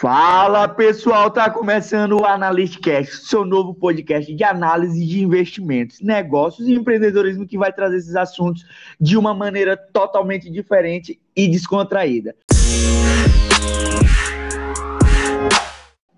Fala pessoal, tá começando o Analystcast, seu novo podcast de análise de investimentos, negócios e empreendedorismo que vai trazer esses assuntos de uma maneira totalmente diferente e descontraída.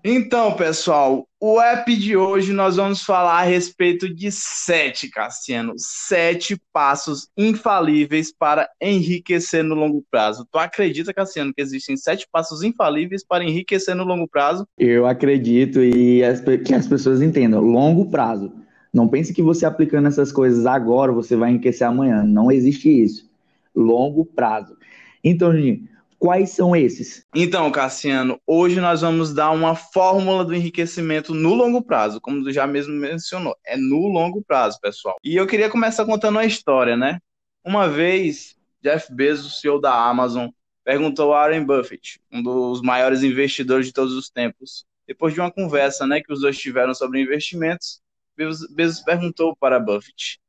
Então, pessoal, o app de hoje nós vamos falar a respeito de sete, Cassiano, sete passos infalíveis para enriquecer no longo prazo. Tu acredita, Cassiano, que existem sete passos infalíveis para enriquecer no longo prazo? Eu acredito e as, que as pessoas entendam, longo prazo. Não pense que você aplicando essas coisas agora você vai enriquecer amanhã. Não existe isso. Longo prazo. Então, gente, Quais são esses? Então, Cassiano, hoje nós vamos dar uma fórmula do enriquecimento no longo prazo, como tu já mesmo mencionou. É no longo prazo, pessoal. E eu queria começar contando uma história, né? Uma vez, Jeff Bezos, CEO da Amazon, perguntou a Warren Buffett, um dos maiores investidores de todos os tempos, depois de uma conversa, né, que os dois tiveram sobre investimentos, Bezos perguntou para Buffett: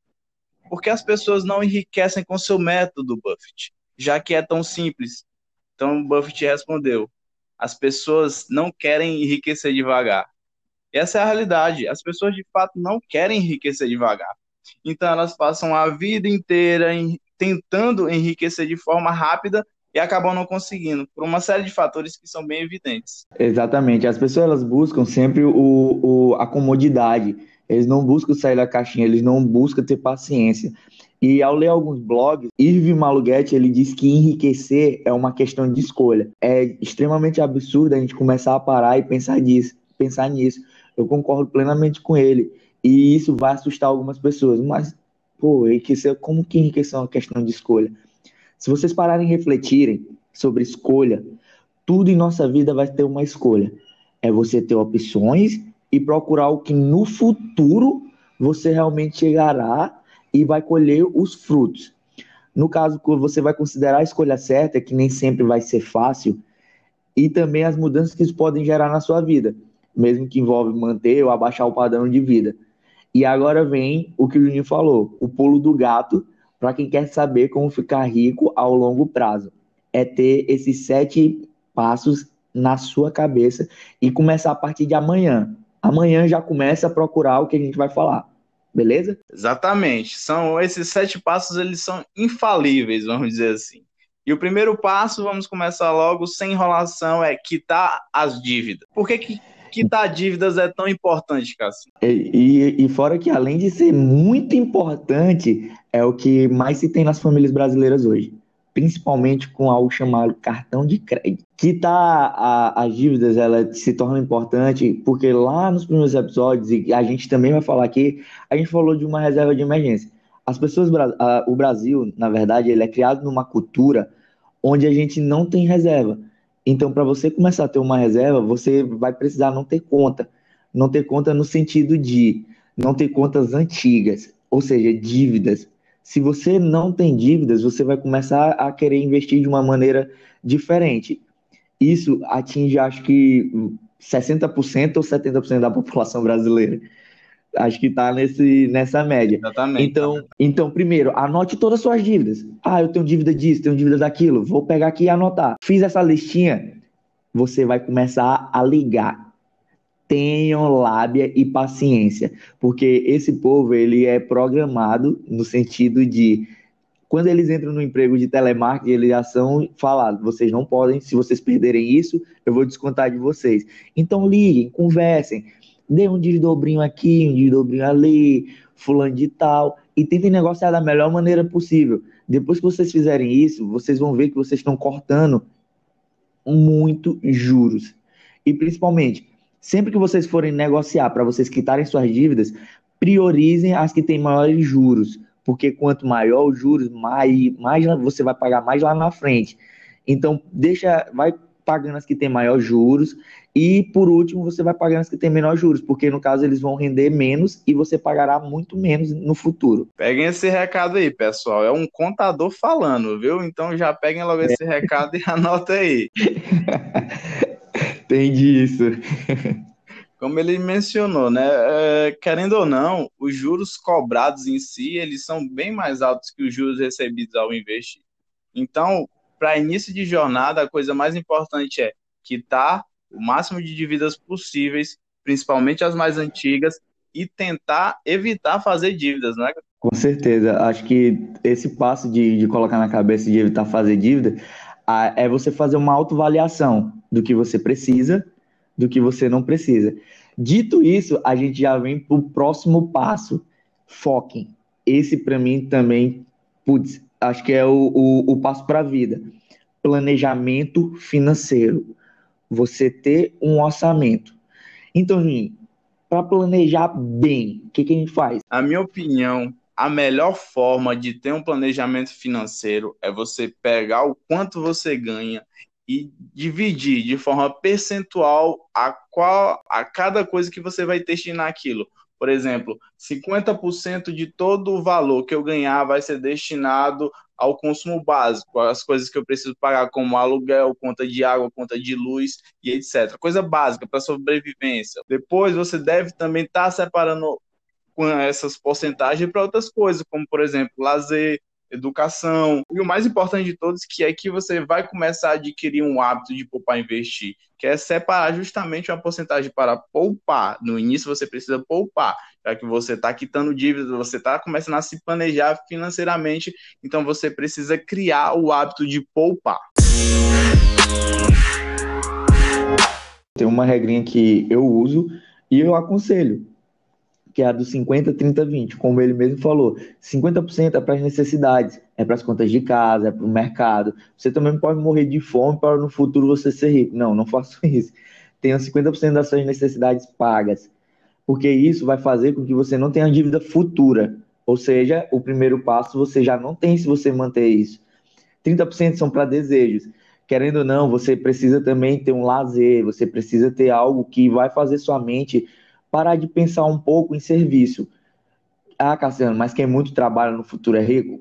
por que as pessoas não enriquecem com seu método, Buffett, já que é tão simples? Então Buffett respondeu: as pessoas não querem enriquecer devagar. Essa é a realidade. As pessoas de fato não querem enriquecer devagar. Então elas passam a vida inteira em, tentando enriquecer de forma rápida e acabam não conseguindo, por uma série de fatores que são bem evidentes. Exatamente. As pessoas elas buscam sempre o, o, a comodidade. Eles não buscam sair da caixinha, eles não buscam ter paciência. E ao ler alguns blogs, Irving Maluguete ele diz que enriquecer é uma questão de escolha. É extremamente absurdo a gente começar a parar e pensar nisso. Pensar nisso. Eu concordo plenamente com ele. E isso vai assustar algumas pessoas. Mas, pô, enriquecer, como que enriquecer é uma questão de escolha? Se vocês pararem e refletirem sobre escolha, tudo em nossa vida vai ter uma escolha. É você ter opções e procurar o que no futuro você realmente chegará e vai colher os frutos. No caso, você vai considerar a escolha certa, que nem sempre vai ser fácil, e também as mudanças que isso podem gerar na sua vida, mesmo que envolve manter ou abaixar o padrão de vida. E agora vem o que o Juninho falou, o pulo do gato, para quem quer saber como ficar rico ao longo prazo. É ter esses sete passos na sua cabeça e começar a partir de amanhã. Amanhã já começa a procurar o que a gente vai falar beleza? Exatamente. São esses sete passos, eles são infalíveis, vamos dizer assim. E o primeiro passo, vamos começar logo, sem enrolação, é quitar as dívidas. Por que, que quitar dívidas é tão importante, Cássio? E, e, e, fora que, além de ser muito importante, é o que mais se tem nas famílias brasileiras hoje principalmente com algo chamado cartão de crédito. Quitar a, as dívidas ela se torna importante porque lá nos primeiros episódios, e a gente também vai falar aqui, a gente falou de uma reserva de emergência. As pessoas, o Brasil, na verdade, ele é criado numa cultura onde a gente não tem reserva. Então, para você começar a ter uma reserva, você vai precisar não ter conta. Não ter conta no sentido de não ter contas antigas, ou seja, dívidas se você não tem dívidas, você vai começar a querer investir de uma maneira diferente. Isso atinge, acho que, 60% ou 70% da população brasileira. Acho que está nessa média. Exatamente. Então, então, primeiro, anote todas as suas dívidas. Ah, eu tenho dívida disso, tenho dívida daquilo. Vou pegar aqui e anotar. Fiz essa listinha, você vai começar a ligar tenham lábia e paciência, porque esse povo ele é programado no sentido de quando eles entram no emprego de telemarketing, eles já são falados, vocês não podem, se vocês perderem isso, eu vou descontar de vocês. Então liguem, conversem, dê um desdobrinho aqui, um desdobrinho ali, fulano de tal, e tentem negociar da melhor maneira possível. Depois que vocês fizerem isso, vocês vão ver que vocês estão cortando muito juros. E principalmente, Sempre que vocês forem negociar para vocês quitarem suas dívidas, priorizem as que têm maiores juros, porque quanto maior os juros, mais, mais você vai pagar mais lá na frente. Então, deixa, vai pagando as que têm maior juros e por último você vai pagando as que têm menor juros, porque no caso eles vão render menos e você pagará muito menos no futuro. Peguem esse recado aí, pessoal. É um contador falando, viu? Então já peguem logo esse é. recado e anota aí. Entendi isso. Como ele mencionou, né? É, querendo ou não, os juros cobrados em si, eles são bem mais altos que os juros recebidos ao investir. Então, para início de jornada, a coisa mais importante é quitar o máximo de dívidas possíveis, principalmente as mais antigas, e tentar evitar fazer dívidas, né? Com certeza. Acho que esse passo de, de colocar na cabeça de evitar fazer dívida é você fazer uma autoavaliação do que você precisa, do que você não precisa. Dito isso, a gente já vem para o próximo passo. Foquem. Esse, para mim, também, putz, acho que é o, o, o passo para a vida. Planejamento financeiro. Você ter um orçamento. Então, para planejar bem, o que, que a gente faz? A minha opinião, a melhor forma de ter um planejamento financeiro é você pegar o quanto você ganha e dividir de forma percentual a qual a cada coisa que você vai destinar aquilo. Por exemplo, 50% de todo o valor que eu ganhar vai ser destinado ao consumo básico, as coisas que eu preciso pagar, como aluguel, conta de água, conta de luz e etc. Coisa básica para sobrevivência. Depois você deve também estar tá separando com essas porcentagens para outras coisas, como por exemplo, lazer, educação. E o mais importante de todos, que é que você vai começar a adquirir um hábito de poupar e investir, que é separar justamente uma porcentagem para poupar. No início você precisa poupar, já que você está quitando dívidas, você está começando a se planejar financeiramente, então você precisa criar o hábito de poupar. Tem uma regrinha que eu uso e eu aconselho que é a do 50, 30, 20. Como ele mesmo falou, 50% é para as necessidades, é para as contas de casa, é para o mercado. Você também pode morrer de fome para no futuro você ser rico. Não, não faço isso. Tenha 50% das suas necessidades pagas, porque isso vai fazer com que você não tenha dívida futura. Ou seja, o primeiro passo você já não tem se você manter isso. 30% são para desejos. Querendo ou não, você precisa também ter um lazer, você precisa ter algo que vai fazer sua mente parar de pensar um pouco em serviço. Ah, Cassiano, mas quem muito trabalha no futuro é rico?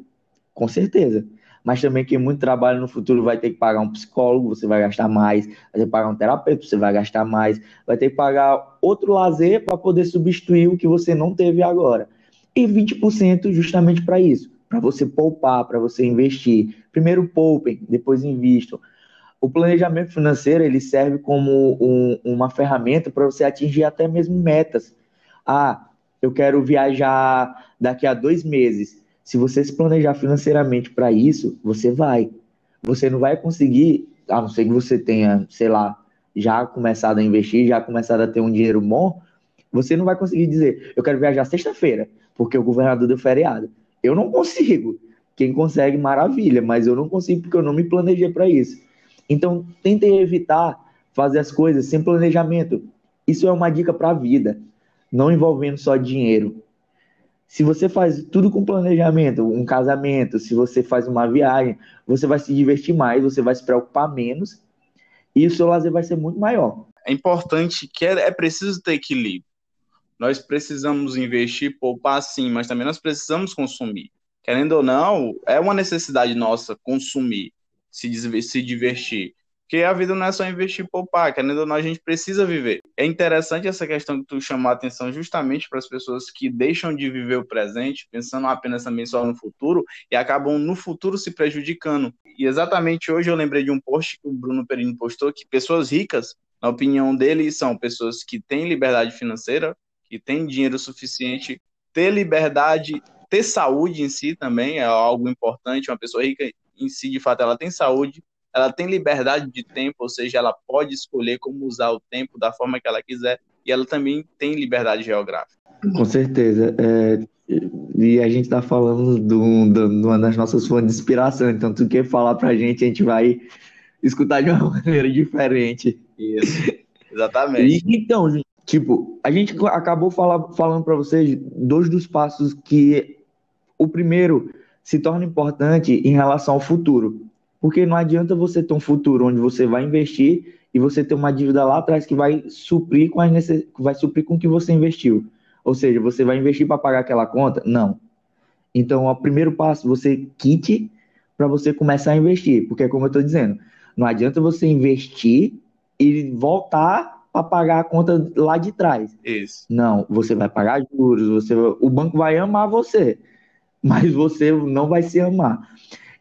Com certeza. Mas também quem muito trabalha no futuro vai ter que pagar um psicólogo, você vai gastar mais, vai ter que pagar um terapeuta, você vai gastar mais, vai ter que pagar outro lazer para poder substituir o que você não teve agora. E 20% justamente para isso, para você poupar, para você investir. Primeiro poupem, depois investam o planejamento financeiro ele serve como um, uma ferramenta para você atingir até mesmo metas. Ah, eu quero viajar daqui a dois meses. Se você se planejar financeiramente para isso, você vai. Você não vai conseguir, a não ser que você tenha, sei lá, já começado a investir, já começado a ter um dinheiro bom, você não vai conseguir dizer, eu quero viajar sexta-feira, porque o governador deu feriado. Eu não consigo. Quem consegue, maravilha, mas eu não consigo porque eu não me planejei para isso. Então, tentem evitar fazer as coisas sem planejamento. Isso é uma dica para a vida, não envolvendo só dinheiro. Se você faz tudo com planejamento, um casamento, se você faz uma viagem, você vai se divertir mais, você vai se preocupar menos e o seu lazer vai ser muito maior. É importante que é, é preciso ter equilíbrio. Nós precisamos investir, poupar sim, mas também nós precisamos consumir. Querendo ou não, é uma necessidade nossa consumir se, se divertir. Porque a vida não é só investir e poupar, querendo ou não, a gente precisa viver. É interessante essa questão que tu chamou a atenção justamente para as pessoas que deixam de viver o presente, pensando apenas também só no futuro, e acabam no futuro se prejudicando. E exatamente hoje eu lembrei de um post que o Bruno Perini postou, que pessoas ricas, na opinião dele, são pessoas que têm liberdade financeira, que têm dinheiro suficiente, ter liberdade, ter saúde em si também é algo importante. Uma pessoa rica em si, de fato, ela tem saúde, ela tem liberdade de tempo, ou seja, ela pode escolher como usar o tempo da forma que ela quiser, e ela também tem liberdade geográfica. Com certeza. É, e a gente está falando de uma das nossas fontes de inspiração, então tu quer falar para a gente, a gente vai escutar de uma maneira diferente. Isso, exatamente. E, então, tipo, a gente acabou fala, falando para vocês dois dos passos que o primeiro se torna importante em relação ao futuro. Porque não adianta você ter um futuro onde você vai investir e você ter uma dívida lá atrás que vai suprir com as necess... vai suprir com o que você investiu. Ou seja, você vai investir para pagar aquela conta? Não. Então, o primeiro passo, você quite para você começar a investir. Porque, como eu estou dizendo, não adianta você investir e voltar para pagar a conta lá de trás. Isso. Não, você vai pagar juros, você, o banco vai amar você mas você não vai se amar.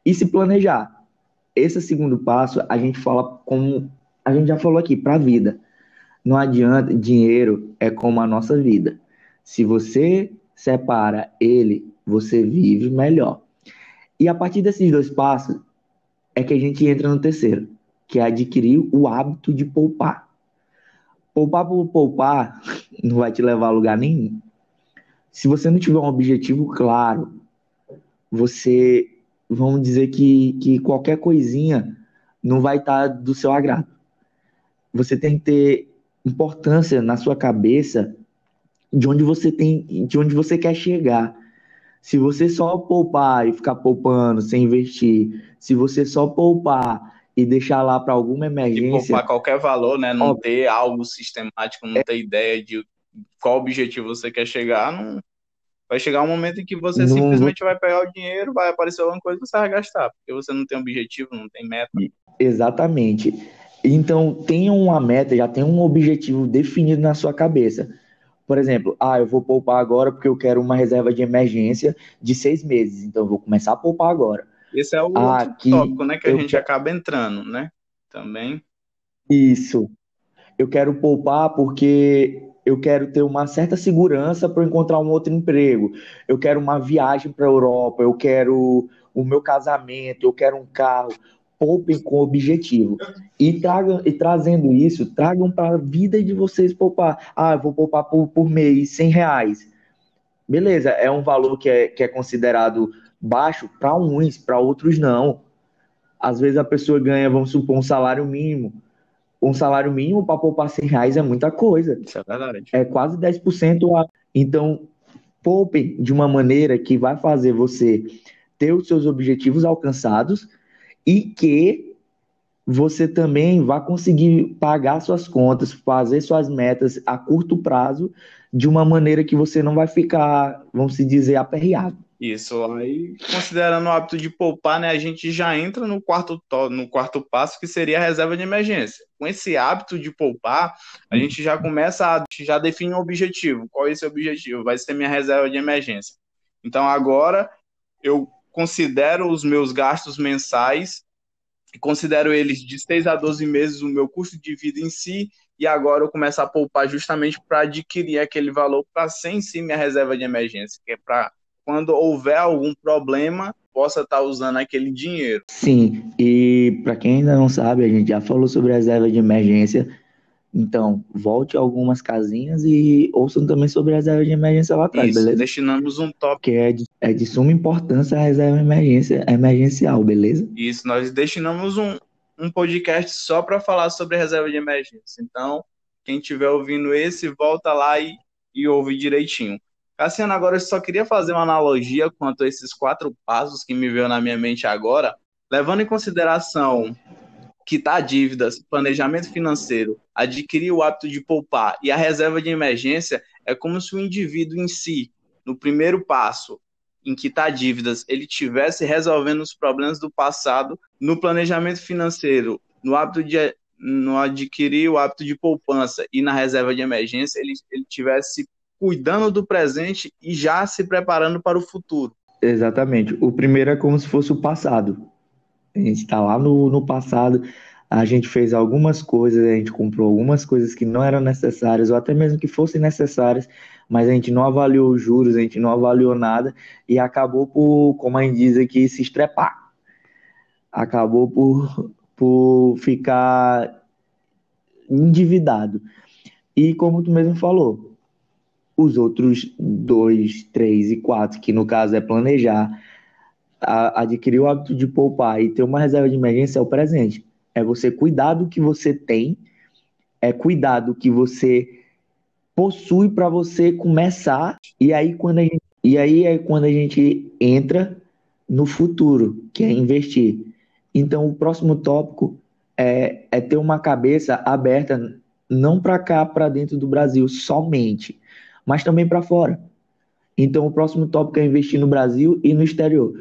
E se planejar. Esse segundo passo, a gente fala como a gente já falou aqui, para a vida. Não adianta, dinheiro é como a nossa vida. Se você separa ele, você vive melhor. E a partir desses dois passos é que a gente entra no terceiro, que é adquirir o hábito de poupar. Poupar por poupar não vai te levar a lugar nenhum. Se você não tiver um objetivo claro, você, vamos dizer que, que qualquer coisinha não vai estar tá do seu agrado. Você tem que ter importância na sua cabeça de onde você tem, de onde você quer chegar. Se você só poupar e ficar poupando sem investir, se você só poupar e deixar lá para alguma emergência, e poupar qualquer valor, né, não ó, ter algo sistemático, não é, ter ideia de qual objetivo você quer chegar, não vai chegar um momento em que você não, simplesmente vai pegar o dinheiro, vai aparecer alguma coisa e você vai gastar, porque você não tem objetivo, não tem meta. Exatamente. Então, tenha uma meta, já tem um objetivo definido na sua cabeça. Por exemplo, ah, eu vou poupar agora porque eu quero uma reserva de emergência de seis meses, então eu vou começar a poupar agora. Esse é o ah, tópico, né, que a gente acaba entrando, né? Também. Isso. Eu quero poupar porque eu quero ter uma certa segurança para encontrar um outro emprego. Eu quero uma viagem para a Europa, eu quero o meu casamento, eu quero um carro poupem com objetivo. E, tragam, e trazendo isso, tragam para a vida de vocês poupar. Ah, vou poupar por, por mês 100 reais. Beleza, é um valor que é, que é considerado baixo para uns, para outros não. Às vezes a pessoa ganha, vamos supor, um salário mínimo. Um salário mínimo para poupar 100 reais é muita coisa. Isso é verdade. É quase 10%. A... Então, poupem de uma maneira que vai fazer você ter os seus objetivos alcançados e que você também vai conseguir pagar suas contas, fazer suas metas a curto prazo de uma maneira que você não vai ficar, vamos se dizer, aperreado. Isso, aí considerando o hábito de poupar, né, a gente já entra no quarto, no quarto passo, que seria a reserva de emergência. Com esse hábito de poupar, a gente já começa a já define um objetivo. Qual é esse objetivo? Vai ser minha reserva de emergência. Então agora eu considero os meus gastos mensais, considero eles de 6 a 12 meses o meu custo de vida em si, e agora eu começo a poupar justamente para adquirir aquele valor para ser em si minha reserva de emergência, que é para quando houver algum problema, possa estar tá usando aquele dinheiro. Sim, e para quem ainda não sabe, a gente já falou sobre reserva de emergência, então, volte algumas casinhas e ouçam também sobre a reserva de emergência lá atrás, Isso, beleza? Destinamos um top. Que é de, é de suma importância a reserva emergência, emergencial, beleza? Isso, nós destinamos um, um podcast só para falar sobre reserva de emergência. Então, quem estiver ouvindo esse, volta lá e, e ouve direitinho. Cassiano, agora eu só queria fazer uma analogia quanto a esses quatro passos que me veio na minha mente agora, levando em consideração quitar dívidas, planejamento financeiro, adquirir o hábito de poupar e a reserva de emergência é como se o indivíduo em si, no primeiro passo, em quitar dívidas, ele tivesse resolvendo os problemas do passado, no planejamento financeiro, no hábito de no adquirir o hábito de poupança e na reserva de emergência, ele, ele tivesse cuidando do presente e já se preparando para o futuro. Exatamente. O primeiro é como se fosse o passado. A gente está lá no, no passado, a gente fez algumas coisas, a gente comprou algumas coisas que não eram necessárias, ou até mesmo que fossem necessárias, mas a gente não avaliou os juros, a gente não avaliou nada e acabou por, como a gente diz aqui, se estrepar. Acabou por, por ficar endividado. E como tu mesmo falou, os outros dois, três e quatro, que no caso é planejar, a, adquirir o hábito de poupar e ter uma reserva de emergência é o presente. É você cuidar do que você tem, é cuidar do que você possui para você começar. E aí quando a gente, e aí é quando a gente entra no futuro, que é investir. Então o próximo tópico é, é ter uma cabeça aberta não para cá, para dentro do Brasil somente, mas também para fora. Então o próximo tópico é investir no Brasil e no exterior.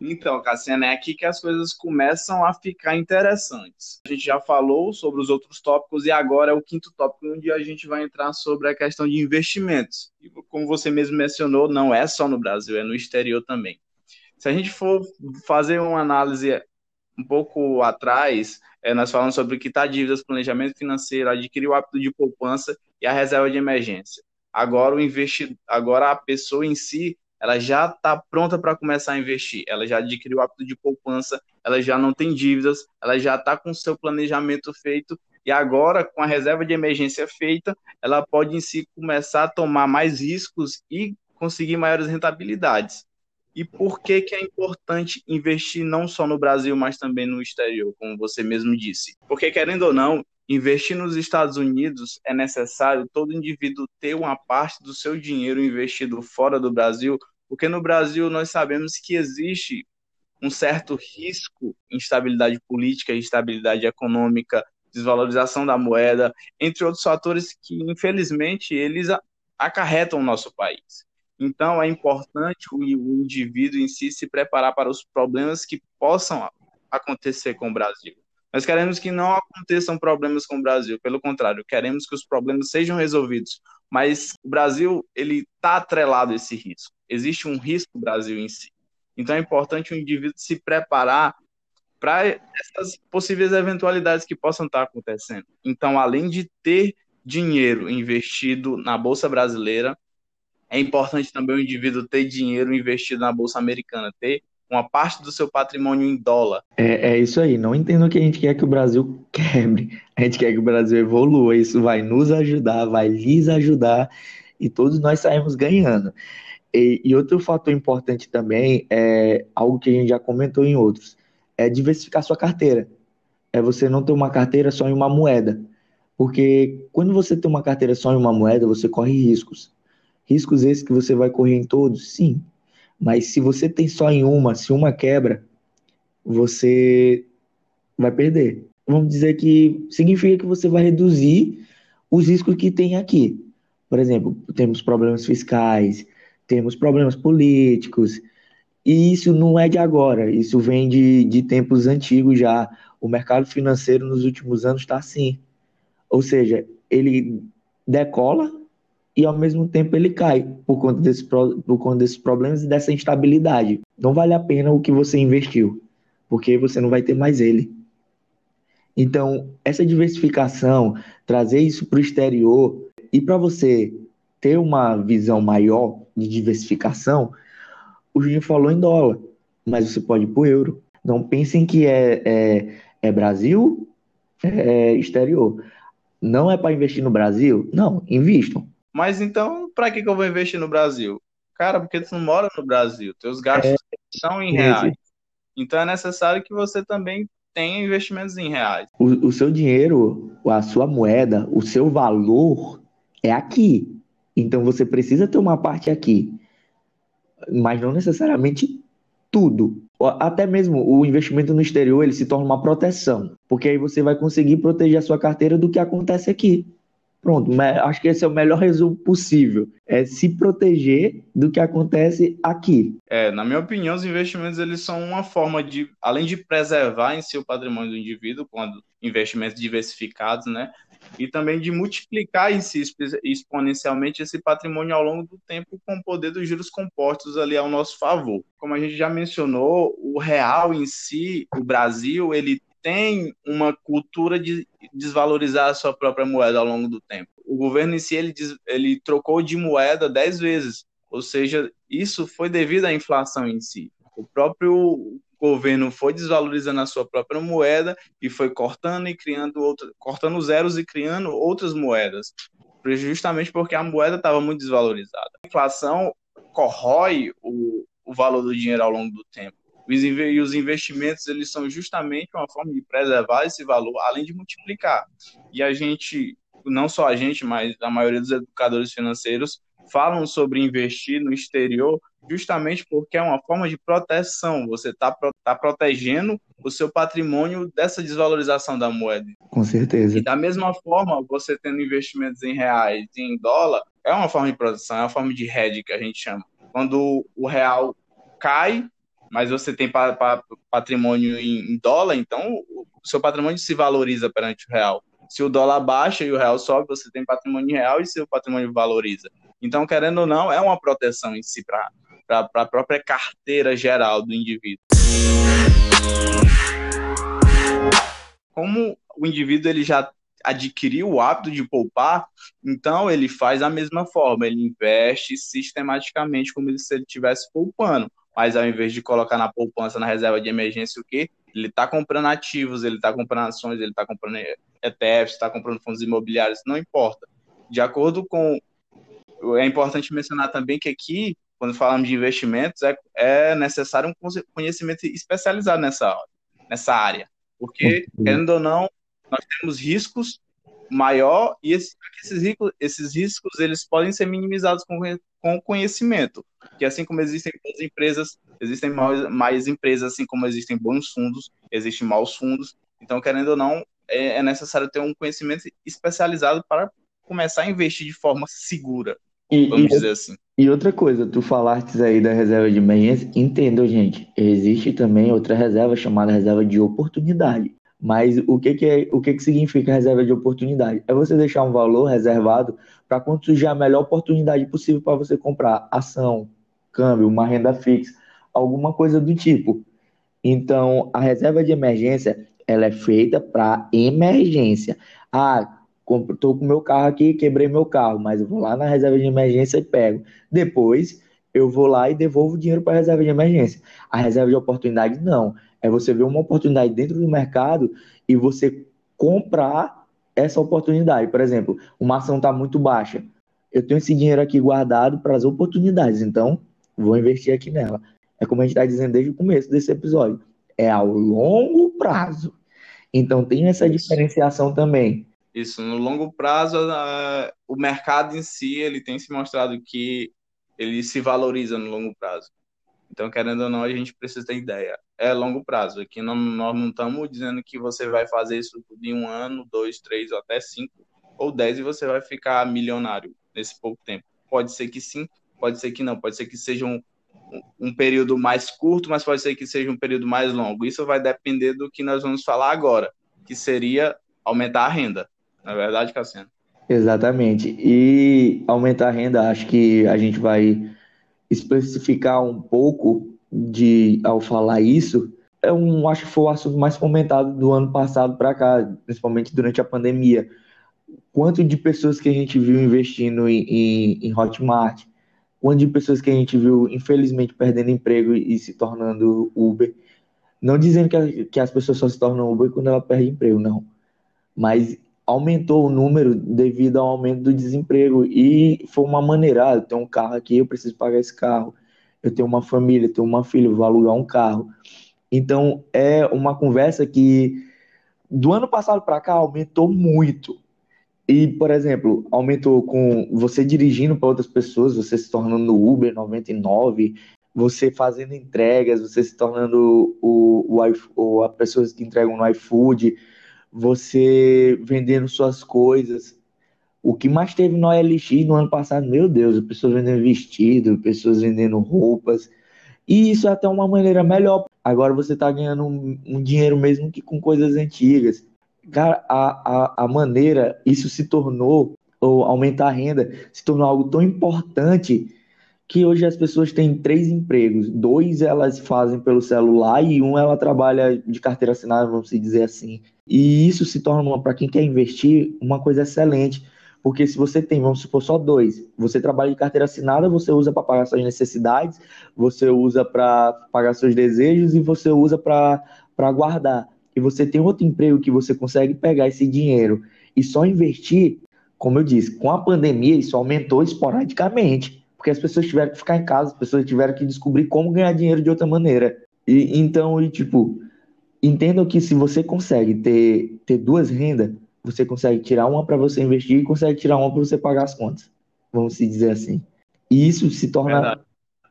Então, Cassiano, é aqui que as coisas começam a ficar interessantes. A gente já falou sobre os outros tópicos e agora é o quinto tópico onde a gente vai entrar sobre a questão de investimentos. E como você mesmo mencionou, não é só no Brasil, é no exterior também. Se a gente for fazer uma análise um pouco atrás, é, nós falamos sobre quitar dívidas, planejamento financeiro, adquirir o hábito de poupança e a reserva de emergência. Agora o investir, agora a pessoa em si, ela já está pronta para começar a investir. Ela já adquiriu o hábito de poupança, ela já não tem dívidas, ela já está com o seu planejamento feito e agora com a reserva de emergência feita, ela pode em si começar a tomar mais riscos e conseguir maiores rentabilidades. E por que, que é importante investir não só no Brasil, mas também no exterior, como você mesmo disse? Porque, querendo ou não, investir nos Estados Unidos é necessário todo indivíduo ter uma parte do seu dinheiro investido fora do Brasil, porque no Brasil nós sabemos que existe um certo risco, instabilidade política, instabilidade econômica, desvalorização da moeda, entre outros fatores que, infelizmente, eles acarretam o nosso país. Então, é importante o, o indivíduo em si se preparar para os problemas que possam acontecer com o Brasil. Nós queremos que não aconteçam problemas com o Brasil, pelo contrário, queremos que os problemas sejam resolvidos. Mas o Brasil ele está atrelado a esse risco. Existe um risco no Brasil em si. Então é importante o indivíduo se preparar para essas possíveis eventualidades que possam estar acontecendo. Então, além de ter dinheiro investido na bolsa brasileira, é importante também o indivíduo ter dinheiro investido na bolsa americana, ter uma parte do seu patrimônio em dólar. É, é isso aí. Não entendo que a gente quer que o Brasil quebre. A gente quer que o Brasil evolua. Isso vai nos ajudar, vai lhes ajudar e todos nós saímos ganhando. E, e outro fator importante também é algo que a gente já comentou em outros, é diversificar sua carteira. É você não ter uma carteira só em uma moeda. Porque quando você tem uma carteira só em uma moeda, você corre riscos. Riscos esses que você vai correr em todos? Sim. Mas se você tem só em uma, se uma quebra, você vai perder. Vamos dizer que significa que você vai reduzir os riscos que tem aqui. Por exemplo, temos problemas fiscais, temos problemas políticos, e isso não é de agora, isso vem de, de tempos antigos já. O mercado financeiro nos últimos anos está assim. Ou seja, ele decola e ao mesmo tempo ele cai por conta, desse, por conta desses problemas e dessa instabilidade. Não vale a pena o que você investiu, porque você não vai ter mais ele. Então, essa diversificação, trazer isso para o exterior e para você ter uma visão maior de diversificação, o Juninho falou em dólar, mas você pode ir para o euro. Não pensem que é, é, é Brasil, é exterior. Não é para investir no Brasil? Não, invistam. Mas então, para que, que eu vou investir no Brasil? Cara, porque tu não mora no Brasil, teus gastos é, são em reais. Então é necessário que você também tenha investimentos em reais. O, o seu dinheiro, a sua moeda, o seu valor é aqui. Então você precisa ter uma parte aqui. Mas não necessariamente tudo. Até mesmo o investimento no exterior, ele se torna uma proteção. Porque aí você vai conseguir proteger a sua carteira do que acontece aqui. Pronto, acho que esse é o melhor resumo possível. É se proteger do que acontece aqui. É, na minha opinião, os investimentos eles são uma forma de, além de preservar em si o patrimônio do indivíduo, quando investimentos diversificados, né? E também de multiplicar em si exponencialmente esse patrimônio ao longo do tempo com o poder dos juros compostos ali ao nosso favor. Como a gente já mencionou, o real em si, o Brasil, ele tem uma cultura de desvalorizar a sua própria moeda ao longo do tempo. O governo em si ele, ele trocou de moeda dez vezes, ou seja, isso foi devido à inflação em si. O próprio governo foi desvalorizando a sua própria moeda e foi cortando e criando outras, cortando zeros e criando outras moedas, justamente porque a moeda estava muito desvalorizada. A inflação corrói o, o valor do dinheiro ao longo do tempo. E os investimentos, eles são justamente uma forma de preservar esse valor, além de multiplicar. E a gente, não só a gente, mas a maioria dos educadores financeiros, falam sobre investir no exterior justamente porque é uma forma de proteção. Você está tá protegendo o seu patrimônio dessa desvalorização da moeda. Com certeza. E da mesma forma, você tendo investimentos em reais e em dólar, é uma forma de proteção, é uma forma de hedge que a gente chama. Quando o real cai, mas você tem pa, pa, patrimônio em, em, dólar, então o seu patrimônio se valoriza perante o real. Se o dólar baixa e o real sobe, você tem patrimônio real e seu patrimônio valoriza. Então, querendo ou não, é uma proteção em si para a própria carteira geral do indivíduo. Como o indivíduo ele já adquiriu o hábito de poupar, então ele faz da mesma forma, ele investe sistematicamente como se ele estivesse poupando, mas ao invés de colocar na poupança, na reserva de emergência, o quê? Ele está comprando ativos, ele está comprando ações, ele está comprando ETFs, está comprando fundos imobiliários, não importa. De acordo com. É importante mencionar também que aqui, quando falamos de investimentos, é, é necessário um conhecimento especializado nessa, nessa área. Porque, querendo ou não, nós temos riscos maior e esses, esses, riscos, esses riscos eles podem ser minimizados com, com conhecimento. Que assim como existem boas empresas, existem mais, mais empresas, assim como existem bons fundos, existem maus fundos. Então, querendo ou não, é, é necessário ter um conhecimento especializado para começar a investir de forma segura, e, vamos e, dizer assim. E outra coisa, tu falaste aí da reserva de emergência, entendeu, gente? Existe também outra reserva chamada reserva de oportunidade. Mas o que, que, é, o que, que significa reserva de oportunidade? É você deixar um valor reservado para quando surgir a melhor oportunidade possível para você comprar ação, câmbio, uma renda fixa, alguma coisa do tipo. Então, a reserva de emergência ela é feita para emergência. Ah, estou com meu carro aqui, quebrei meu carro, mas eu vou lá na reserva de emergência e pego. Depois, eu vou lá e devolvo o dinheiro para a reserva de emergência. A reserva de oportunidade, não. É você ver uma oportunidade dentro do mercado e você comprar essa oportunidade. Por exemplo, uma ação está muito baixa. Eu tenho esse dinheiro aqui guardado para as oportunidades, então vou investir aqui nela. É como a gente está dizendo desde o começo desse episódio. É ao longo prazo. Então tem essa diferenciação também. Isso, no longo prazo, o mercado em si ele tem se mostrado que ele se valoriza no longo prazo. Então, querendo ou não, a gente precisa ter ideia. É longo prazo. Aqui não, nós não estamos dizendo que você vai fazer isso em um ano, dois, três, ou até cinco ou dez e você vai ficar milionário nesse pouco tempo. Pode ser que sim, pode ser que não. Pode ser que seja um, um período mais curto, mas pode ser que seja um período mais longo. Isso vai depender do que nós vamos falar agora, que seria aumentar a renda. Na é verdade, Cassiano? Exatamente. E aumentar a renda, acho que a gente vai especificar um pouco de ao falar isso. É um, acho que foi o assunto mais comentado do ano passado para cá, principalmente durante a pandemia. Quanto de pessoas que a gente viu investindo em, em, em Hotmart, quanto de pessoas que a gente viu, infelizmente, perdendo emprego e se tornando Uber. Não dizendo que, a, que as pessoas só se tornam Uber quando ela perde emprego, não. Mas aumentou o número devido ao aumento do desemprego e foi uma maneira, ah, eu tenho um carro aqui, eu preciso pagar esse carro. Eu tenho uma família, tenho uma filha, vou alugar um carro. Então é uma conversa que do ano passado para cá aumentou muito. E, por exemplo, aumentou com você dirigindo para outras pessoas, você se tornando Uber 99, você fazendo entregas, você se tornando o, o, o a pessoas que entregam no iFood, você vendendo suas coisas. O que mais teve no OLX no ano passado, meu Deus, pessoas vendendo vestido, pessoas vendendo roupas. E isso é até uma maneira melhor. Agora você está ganhando um, um, dinheiro mesmo que com coisas antigas. Cara, a, a, a maneira, isso se tornou, ou aumentar a renda, se tornou algo tão importante que hoje as pessoas têm três empregos. Dois elas fazem pelo celular e um ela trabalha de carteira assinada, vamos dizer assim. E isso se torna, para quem quer investir, uma coisa excelente. Porque se você tem, vamos supor, só dois, você trabalha de carteira assinada, você usa para pagar suas necessidades, você usa para pagar seus desejos e você usa para guardar. E você tem outro emprego que você consegue pegar esse dinheiro e só investir, como eu disse, com a pandemia isso aumentou esporadicamente, porque as pessoas tiveram que ficar em casa, as pessoas tiveram que descobrir como ganhar dinheiro de outra maneira. E então, e, tipo, entendam que se você consegue ter, ter duas rendas, você consegue tirar uma para você investir e consegue tirar uma para você pagar as contas. Vamos se dizer assim. E isso se torna Verdade.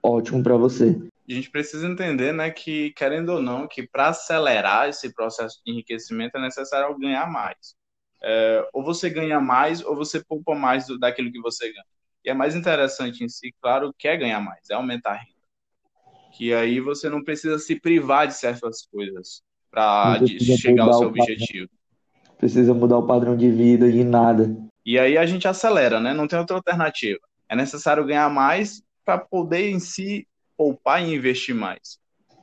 ótimo para você. A gente precisa entender, né, que querendo ou não, que para acelerar esse processo de enriquecimento é necessário ganhar mais. É, ou você ganha mais ou você poupa mais do, daquilo que você ganha. E é mais interessante em si, claro, que é ganhar mais, é aumentar a renda. Que aí você não precisa se privar de certas coisas para chegar ao seu objetivo. Precisa mudar o padrão de vida e nada. E aí a gente acelera, né? Não tem outra alternativa. É necessário ganhar mais para poder em si poupar e investir mais.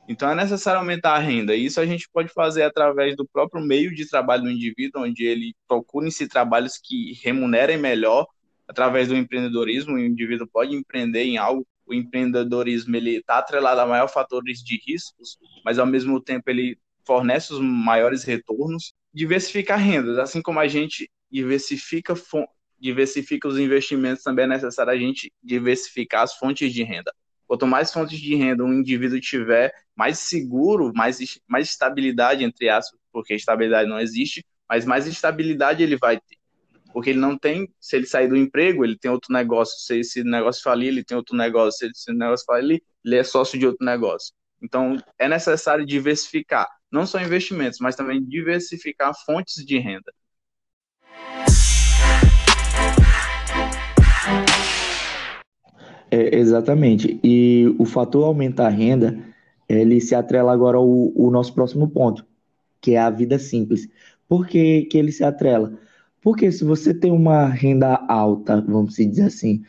Então é necessário aumentar a renda. E isso a gente pode fazer através do próprio meio de trabalho do indivíduo, onde ele procura se trabalhos que remunerem melhor. Através do empreendedorismo, o indivíduo pode empreender em algo. O empreendedorismo ele está atrelado a maiores fatores de riscos, mas ao mesmo tempo ele fornece os maiores retornos. Diversificar rendas, assim como a gente diversifica diversifica os investimentos, também é necessário a gente diversificar as fontes de renda. Quanto mais fontes de renda um indivíduo tiver, mais seguro, mais, mais estabilidade, entre aspas, porque estabilidade não existe, mas mais estabilidade ele vai ter. Porque ele não tem, se ele sair do emprego, ele tem outro negócio. Se esse negócio falir, ele tem outro negócio. Se esse negócio falir, ele é sócio de outro negócio. Então, é necessário diversificar, não só investimentos, mas também diversificar fontes de renda. É, exatamente. E o fator aumentar a renda, ele se atrela agora ao, ao nosso próximo ponto, que é a vida simples. Por que, que ele se atrela? Porque se você tem uma renda alta, vamos dizer assim,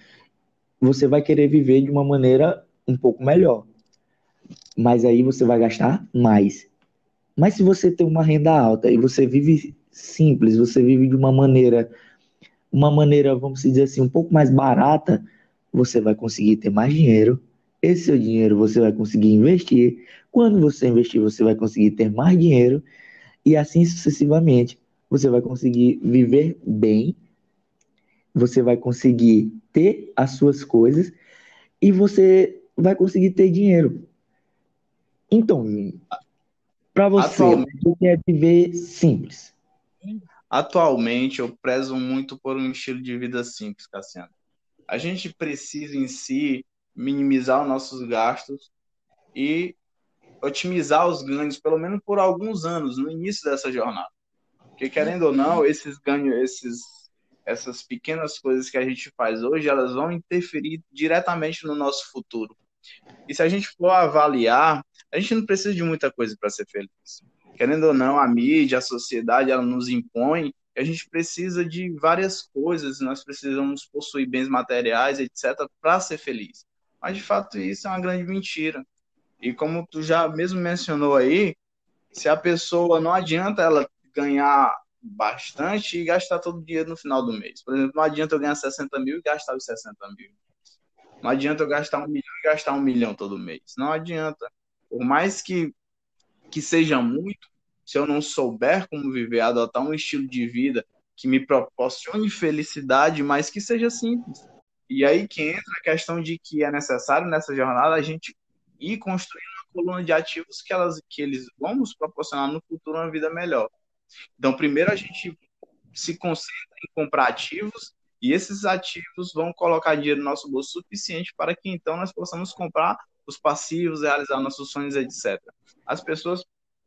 você vai querer viver de uma maneira um pouco melhor. Mas aí você vai gastar mais. Mas se você tem uma renda alta e você vive simples, você vive de uma maneira, uma maneira, vamos dizer assim, um pouco mais barata, você vai conseguir ter mais dinheiro. Esse seu dinheiro você vai conseguir investir. Quando você investir, você vai conseguir ter mais dinheiro. E assim sucessivamente. Você vai conseguir viver bem. Você vai conseguir ter as suas coisas. E você vai conseguir ter dinheiro. Então, para você, o que é viver simples? Atualmente, eu prezo muito por um estilo de vida simples, Cassiano a gente precisa em si minimizar os nossos gastos e otimizar os ganhos, pelo menos por alguns anos, no início dessa jornada. Porque, querendo ou não, esses ganhos, esses, essas pequenas coisas que a gente faz hoje, elas vão interferir diretamente no nosso futuro. E se a gente for avaliar, a gente não precisa de muita coisa para ser feliz. Querendo ou não, a mídia, a sociedade, ela nos impõe a gente precisa de várias coisas, nós precisamos possuir bens materiais, etc., para ser feliz. Mas, de fato, isso é uma grande mentira. E como tu já mesmo mencionou aí, se a pessoa não adianta ela ganhar bastante e gastar todo o dinheiro no final do mês. Por exemplo, não adianta eu ganhar 60 mil e gastar os 60 mil. Não adianta eu gastar um milhão e gastar um milhão todo mês. Não adianta. Por mais que, que seja muito, se eu não souber como viver, adotar um estilo de vida que me proporcione felicidade, mas que seja simples. E aí que entra a questão de que é necessário nessa jornada a gente ir construindo uma coluna de ativos que, elas, que eles vão nos proporcionar no futuro uma vida melhor. Então, primeiro a gente se concentra em comprar ativos e esses ativos vão colocar dinheiro no nosso bolso suficiente para que então nós possamos comprar os passivos, realizar nossos sonhos, etc. As pessoas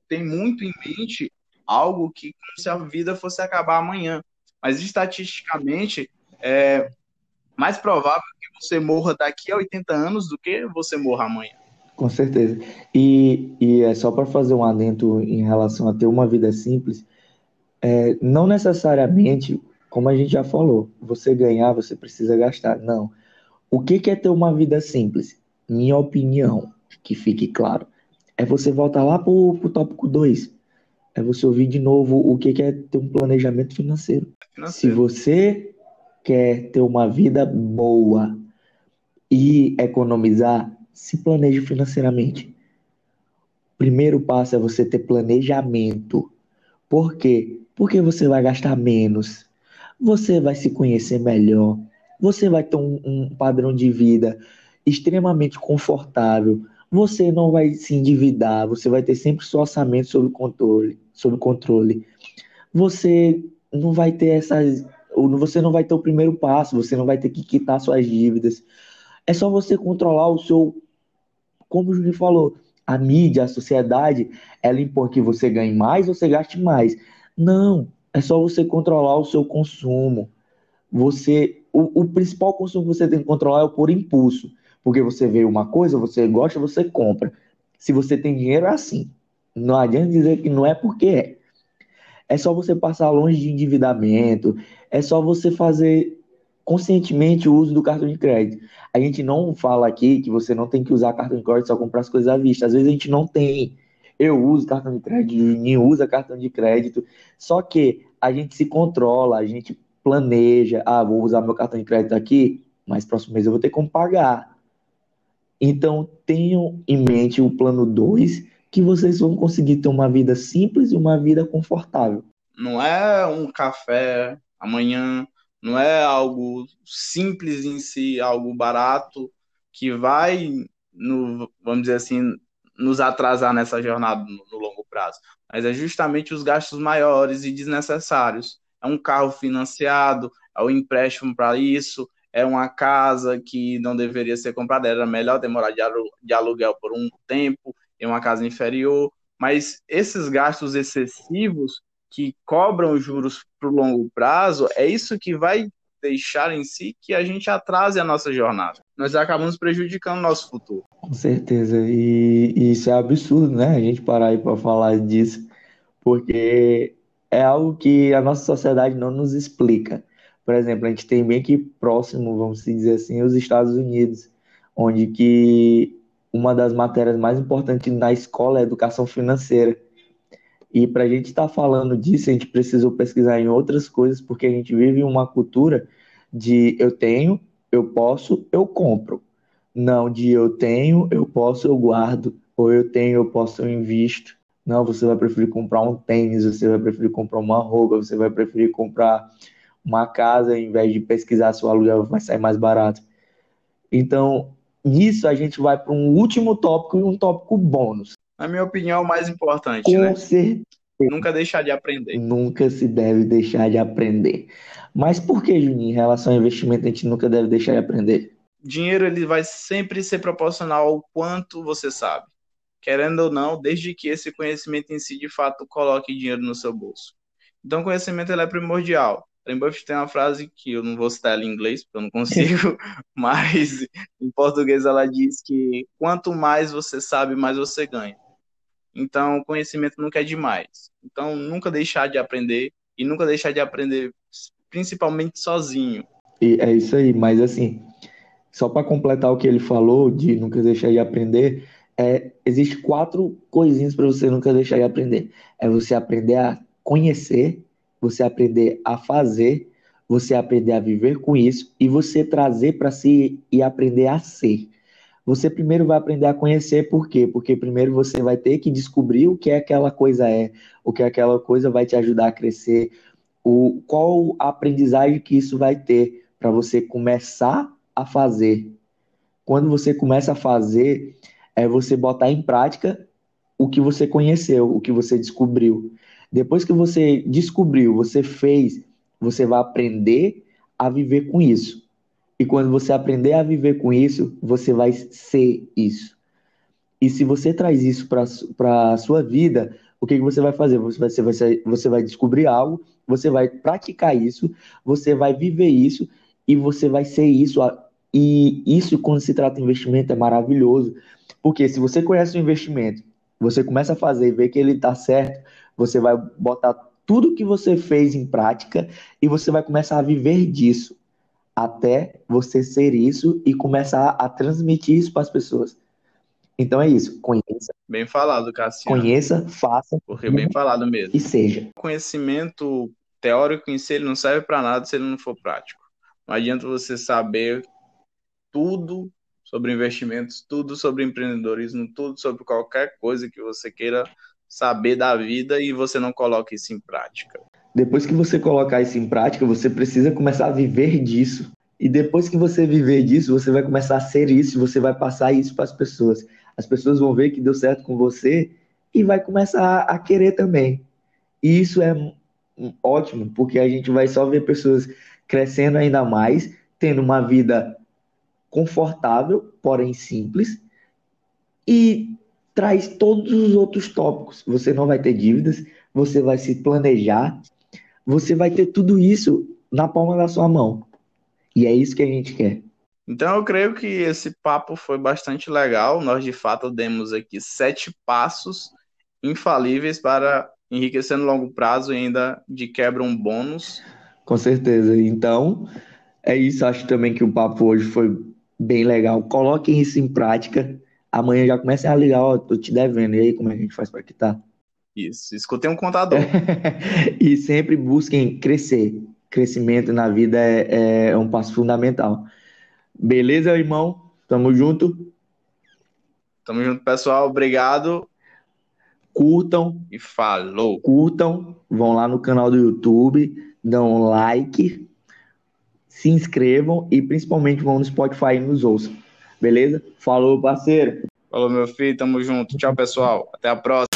tem muito em mente algo que como se a vida fosse acabar amanhã. Mas estatisticamente é mais provável que você morra daqui a 80 anos do que você morra amanhã. Com certeza. E, e é só para fazer um adendo em relação a ter uma vida simples, é, não necessariamente, como a gente já falou, você ganhar, você precisa gastar. Não. O que, que é ter uma vida simples? Minha opinião, que fique claro é você voltar lá para o tópico 2. É você ouvir de novo o que é ter um planejamento financeiro. financeiro. Se você quer ter uma vida boa e economizar, se planeje financeiramente. Primeiro passo é você ter planejamento. Por quê? Porque você vai gastar menos, você vai se conhecer melhor, você vai ter um, um padrão de vida extremamente confortável, você não vai se endividar, você vai ter sempre seu orçamento sob controle, sob controle. Você não vai ter essas, você não vai ter o primeiro passo, você não vai ter que quitar suas dívidas. É só você controlar o seu, como o Juninho falou, a mídia, a sociedade, ela impõe que você ganhe mais ou você gaste mais. Não, é só você controlar o seu consumo. Você, o, o principal consumo que você tem que controlar é o por impulso. Porque você vê uma coisa, você gosta, você compra. Se você tem dinheiro, é assim. Não adianta dizer que não é porque é. É só você passar longe de endividamento, é só você fazer conscientemente o uso do cartão de crédito. A gente não fala aqui que você não tem que usar cartão de crédito só comprar as coisas à vista. Às vezes a gente não tem. Eu uso cartão de crédito, o Juninho usa cartão de crédito. Só que a gente se controla, a gente planeja. Ah, vou usar meu cartão de crédito aqui, mas próximo mês eu vou ter como pagar. Então tenham em mente o plano 2, que vocês vão conseguir ter uma vida simples e uma vida confortável. Não é um café amanhã, não é algo simples em si, algo barato que vai, no, vamos dizer assim, nos atrasar nessa jornada no, no longo prazo. Mas é justamente os gastos maiores e desnecessários. É um carro financiado, é o empréstimo para isso, é uma casa que não deveria ser comprada, era melhor demorar de aluguel por um tempo em uma casa inferior. Mas esses gastos excessivos que cobram juros para o longo prazo, é isso que vai deixar em si que a gente atrase a nossa jornada. Nós acabamos prejudicando o nosso futuro. Com certeza. E, e isso é absurdo, né? A gente parar aí para falar disso, porque é algo que a nossa sociedade não nos explica. Por exemplo, a gente tem bem aqui próximo, vamos dizer assim, os Estados Unidos, onde que uma das matérias mais importantes na escola é educação financeira. E para a gente estar tá falando disso, a gente precisou pesquisar em outras coisas, porque a gente vive uma cultura de eu tenho, eu posso, eu compro. Não de eu tenho, eu posso, eu guardo. Ou eu tenho, eu posso, eu invisto. Não, você vai preferir comprar um tênis, você vai preferir comprar uma roupa, você vai preferir comprar uma casa, em vez de pesquisar se o aluguel vai sair mais barato. Então, nisso a gente vai para um último tópico e um tópico bônus na minha opinião, o mais importante, Com né? certeza. Nunca deixar de aprender. Nunca se deve deixar de aprender. Mas por que, Juninho, em relação ao investimento, a gente nunca deve deixar de aprender? Dinheiro ele vai sempre ser proporcional ao quanto você sabe. Querendo ou não, desde que esse conhecimento em si, de fato, coloque dinheiro no seu bolso. Então, conhecimento ele é primordial. Warren Buffett tem uma frase que eu não vou citar em inglês, porque eu não consigo, mas em português ela diz que quanto mais você sabe, mais você ganha. Então, conhecimento nunca é demais. Então, nunca deixar de aprender e nunca deixar de aprender, principalmente sozinho. E é isso aí, mas assim, só para completar o que ele falou de nunca deixar de aprender, é, existe quatro coisinhas para você nunca deixar de aprender. É você aprender a conhecer, você aprender a fazer, você aprender a viver com isso e você trazer para si e aprender a ser. Você primeiro vai aprender a conhecer por quê? Porque primeiro você vai ter que descobrir o que aquela coisa é, o que aquela coisa vai te ajudar a crescer, o qual a aprendizagem que isso vai ter para você começar a fazer. Quando você começa a fazer, é você botar em prática o que você conheceu, o que você descobriu. Depois que você descobriu, você fez, você vai aprender a viver com isso. E quando você aprender a viver com isso, você vai ser isso. E se você traz isso para a sua vida, o que, que você vai fazer? Você vai, você, você vai descobrir algo, você vai praticar isso, você vai viver isso e você vai ser isso. E isso, quando se trata de investimento, é maravilhoso. Porque se você conhece o investimento, você começa a fazer e vê que ele está certo, você vai botar tudo que você fez em prática e você vai começar a viver disso até você ser isso e começar a transmitir isso para as pessoas. Então é isso, conheça. Bem falado, Cassiano. Conheça, faça. Porque bem falado mesmo. E seja. Conhecimento teórico em si ele não serve para nada se ele não for prático. Não adianta você saber tudo sobre investimentos, tudo sobre empreendedorismo, tudo sobre qualquer coisa que você queira saber da vida e você não coloca isso em prática. Depois que você colocar isso em prática, você precisa começar a viver disso. E depois que você viver disso, você vai começar a ser isso, você vai passar isso para as pessoas. As pessoas vão ver que deu certo com você e vai começar a querer também. E isso é ótimo, porque a gente vai só ver pessoas crescendo ainda mais, tendo uma vida confortável, porém simples, e traz todos os outros tópicos. Você não vai ter dívidas, você vai se planejar, você vai ter tudo isso na palma da sua mão. E é isso que a gente quer. Então eu creio que esse papo foi bastante legal. Nós de fato demos aqui sete passos infalíveis para enriquecer no longo prazo e ainda de quebra um bônus. Com certeza. Então, É isso, acho também que o papo hoje foi bem legal. Coloquem isso em prática. Amanhã já comecem a ligar, ó, tô te devendo. E aí, como é que a gente faz para quitar? Isso, escutei um contador. e sempre busquem crescer. Crescimento na vida é, é um passo fundamental. Beleza, irmão? Tamo junto. Tamo junto, pessoal. Obrigado. Curtam. E falou. Curtam. Vão lá no canal do YouTube. Dão um like. Se inscrevam e principalmente vão no Spotify e nos ouçam. Beleza? Falou, parceiro. Falou, meu filho. Tamo junto. Tchau, pessoal. Até a próxima.